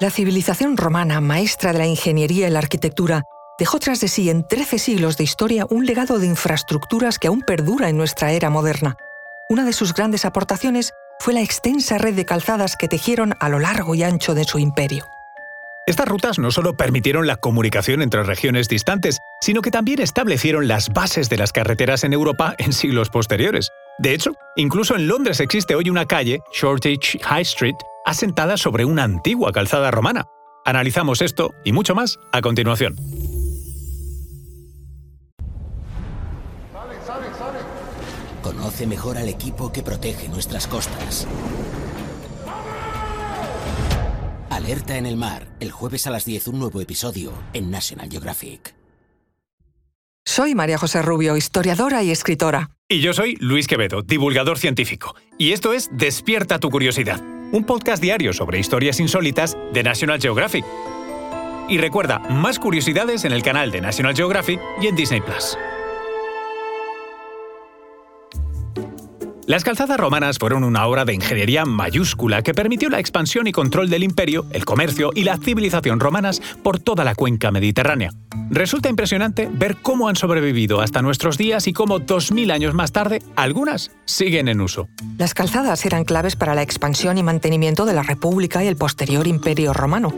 La civilización romana, maestra de la ingeniería y la arquitectura, dejó tras de sí en 13 siglos de historia un legado de infraestructuras que aún perdura en nuestra era moderna. Una de sus grandes aportaciones fue la extensa red de calzadas que tejieron a lo largo y ancho de su imperio. Estas rutas no solo permitieron la comunicación entre regiones distantes, sino que también establecieron las bases de las carreteras en Europa en siglos posteriores. De hecho, incluso en Londres existe hoy una calle, Shoreditch High Street, asentada sobre una antigua calzada romana. Analizamos esto y mucho más a continuación. Conoce mejor al equipo que protege nuestras costas. Alerta en el mar, el jueves a las 10 un nuevo episodio en National Geographic. Soy María José Rubio, historiadora y escritora. Y yo soy Luis Quevedo, divulgador científico. Y esto es Despierta tu curiosidad, un podcast diario sobre historias insólitas de National Geographic. Y recuerda, más curiosidades en el canal de National Geographic y en Disney Plus. Las calzadas romanas fueron una obra de ingeniería mayúscula que permitió la expansión y control del imperio, el comercio y la civilización romanas por toda la cuenca mediterránea. Resulta impresionante ver cómo han sobrevivido hasta nuestros días y cómo 2.000 años más tarde algunas siguen en uso. Las calzadas eran claves para la expansión y mantenimiento de la República y el posterior Imperio romano.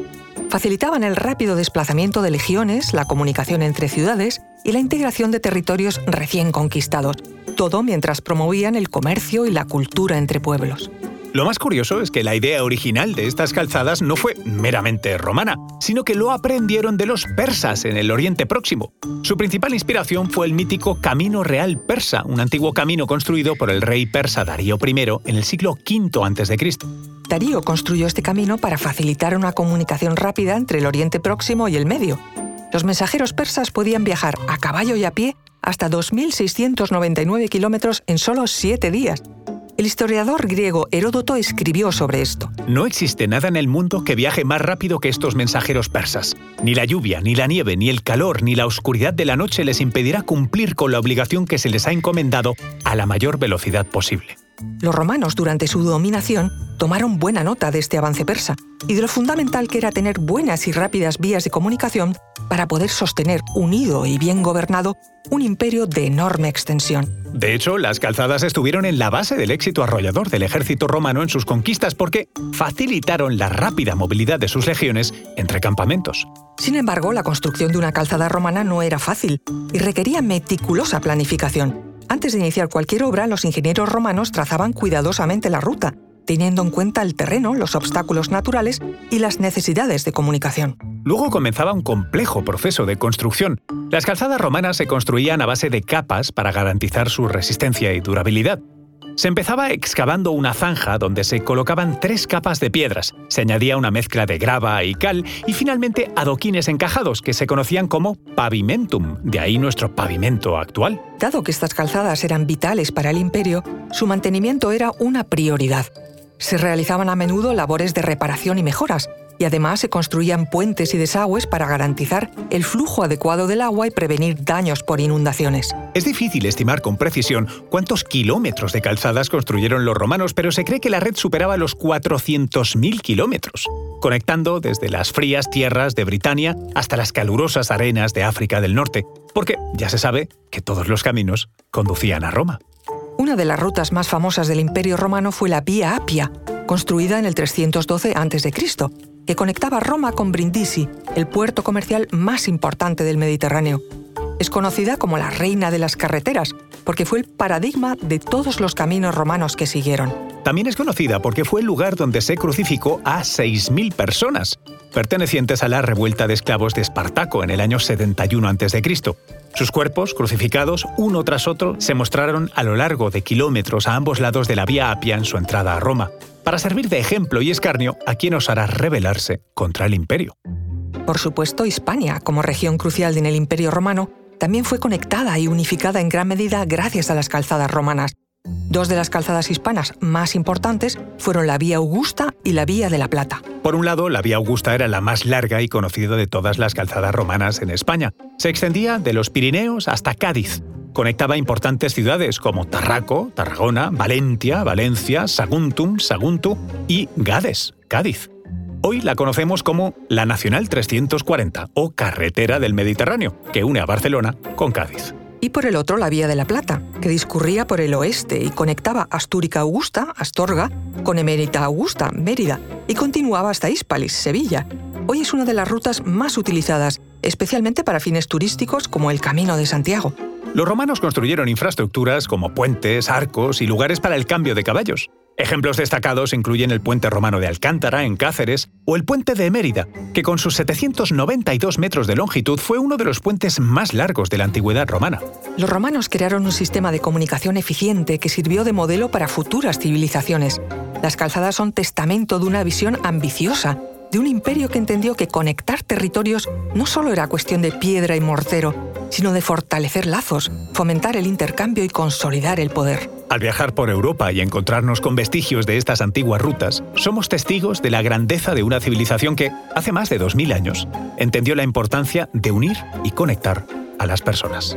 Facilitaban el rápido desplazamiento de legiones, la comunicación entre ciudades y la integración de territorios recién conquistados todo mientras promovían el comercio y la cultura entre pueblos. Lo más curioso es que la idea original de estas calzadas no fue meramente romana, sino que lo aprendieron de los persas en el Oriente Próximo. Su principal inspiración fue el mítico Camino Real Persa, un antiguo camino construido por el rey persa Darío I en el siglo V a.C. Darío construyó este camino para facilitar una comunicación rápida entre el Oriente Próximo y el Medio. Los mensajeros persas podían viajar a caballo y a pie hasta 2.699 kilómetros en solo siete días. El historiador griego Heródoto escribió sobre esto. No existe nada en el mundo que viaje más rápido que estos mensajeros persas. Ni la lluvia, ni la nieve, ni el calor, ni la oscuridad de la noche les impedirá cumplir con la obligación que se les ha encomendado a la mayor velocidad posible. Los romanos durante su dominación tomaron buena nota de este avance persa y de lo fundamental que era tener buenas y rápidas vías de comunicación para poder sostener unido y bien gobernado un imperio de enorme extensión. De hecho, las calzadas estuvieron en la base del éxito arrollador del ejército romano en sus conquistas porque facilitaron la rápida movilidad de sus legiones entre campamentos. Sin embargo, la construcción de una calzada romana no era fácil y requería meticulosa planificación. Antes de iniciar cualquier obra, los ingenieros romanos trazaban cuidadosamente la ruta, teniendo en cuenta el terreno, los obstáculos naturales y las necesidades de comunicación. Luego comenzaba un complejo proceso de construcción. Las calzadas romanas se construían a base de capas para garantizar su resistencia y durabilidad. Se empezaba excavando una zanja donde se colocaban tres capas de piedras, se añadía una mezcla de grava y cal y finalmente adoquines encajados que se conocían como pavimentum, de ahí nuestro pavimento actual. Dado que estas calzadas eran vitales para el imperio, su mantenimiento era una prioridad. Se realizaban a menudo labores de reparación y mejoras, y además se construían puentes y desagües para garantizar el flujo adecuado del agua y prevenir daños por inundaciones. Es difícil estimar con precisión cuántos kilómetros de calzadas construyeron los romanos, pero se cree que la red superaba los 400.000 kilómetros, conectando desde las frías tierras de Britania hasta las calurosas arenas de África del Norte, porque ya se sabe que todos los caminos conducían a Roma. Una de las rutas más famosas del Imperio Romano fue la Vía Apia, construida en el 312 a.C., que conectaba Roma con Brindisi, el puerto comercial más importante del Mediterráneo. Es conocida como la reina de las carreteras, porque fue el paradigma de todos los caminos romanos que siguieron. También es conocida porque fue el lugar donde se crucificó a 6.000 personas, pertenecientes a la revuelta de esclavos de Espartaco en el año 71 a.C. Sus cuerpos, crucificados uno tras otro, se mostraron a lo largo de kilómetros a ambos lados de la vía Apia en su entrada a Roma, para servir de ejemplo y escarnio a quien osara rebelarse contra el imperio. Por supuesto, Hispania, como región crucial en el imperio romano, también fue conectada y unificada en gran medida gracias a las calzadas romanas. Dos de las calzadas hispanas más importantes fueron la Vía Augusta y la Vía de la Plata. Por un lado, la Vía Augusta era la más larga y conocida de todas las calzadas romanas en España. Se extendía de los Pirineos hasta Cádiz. Conectaba importantes ciudades como Tarraco, Tarragona, Valencia, Valencia, Saguntum, Sagunto y Gades, Cádiz. Hoy la conocemos como la Nacional 340 o Carretera del Mediterráneo, que une a Barcelona con Cádiz. Y por el otro la Vía de la Plata, que discurría por el oeste y conectaba Astúrica Augusta, Astorga, con Emérita Augusta, Mérida, y continuaba hasta Hispalis, Sevilla. Hoy es una de las rutas más utilizadas, especialmente para fines turísticos como el Camino de Santiago. Los romanos construyeron infraestructuras como puentes, arcos y lugares para el cambio de caballos. Ejemplos destacados incluyen el puente romano de Alcántara, en Cáceres, o el puente de Mérida, que con sus 792 metros de longitud fue uno de los puentes más largos de la antigüedad romana. Los romanos crearon un sistema de comunicación eficiente que sirvió de modelo para futuras civilizaciones. Las calzadas son testamento de una visión ambiciosa, de un imperio que entendió que conectar territorios no solo era cuestión de piedra y mortero, sino de fortalecer lazos, fomentar el intercambio y consolidar el poder. Al viajar por Europa y encontrarnos con vestigios de estas antiguas rutas, somos testigos de la grandeza de una civilización que, hace más de 2.000 años, entendió la importancia de unir y conectar a las personas.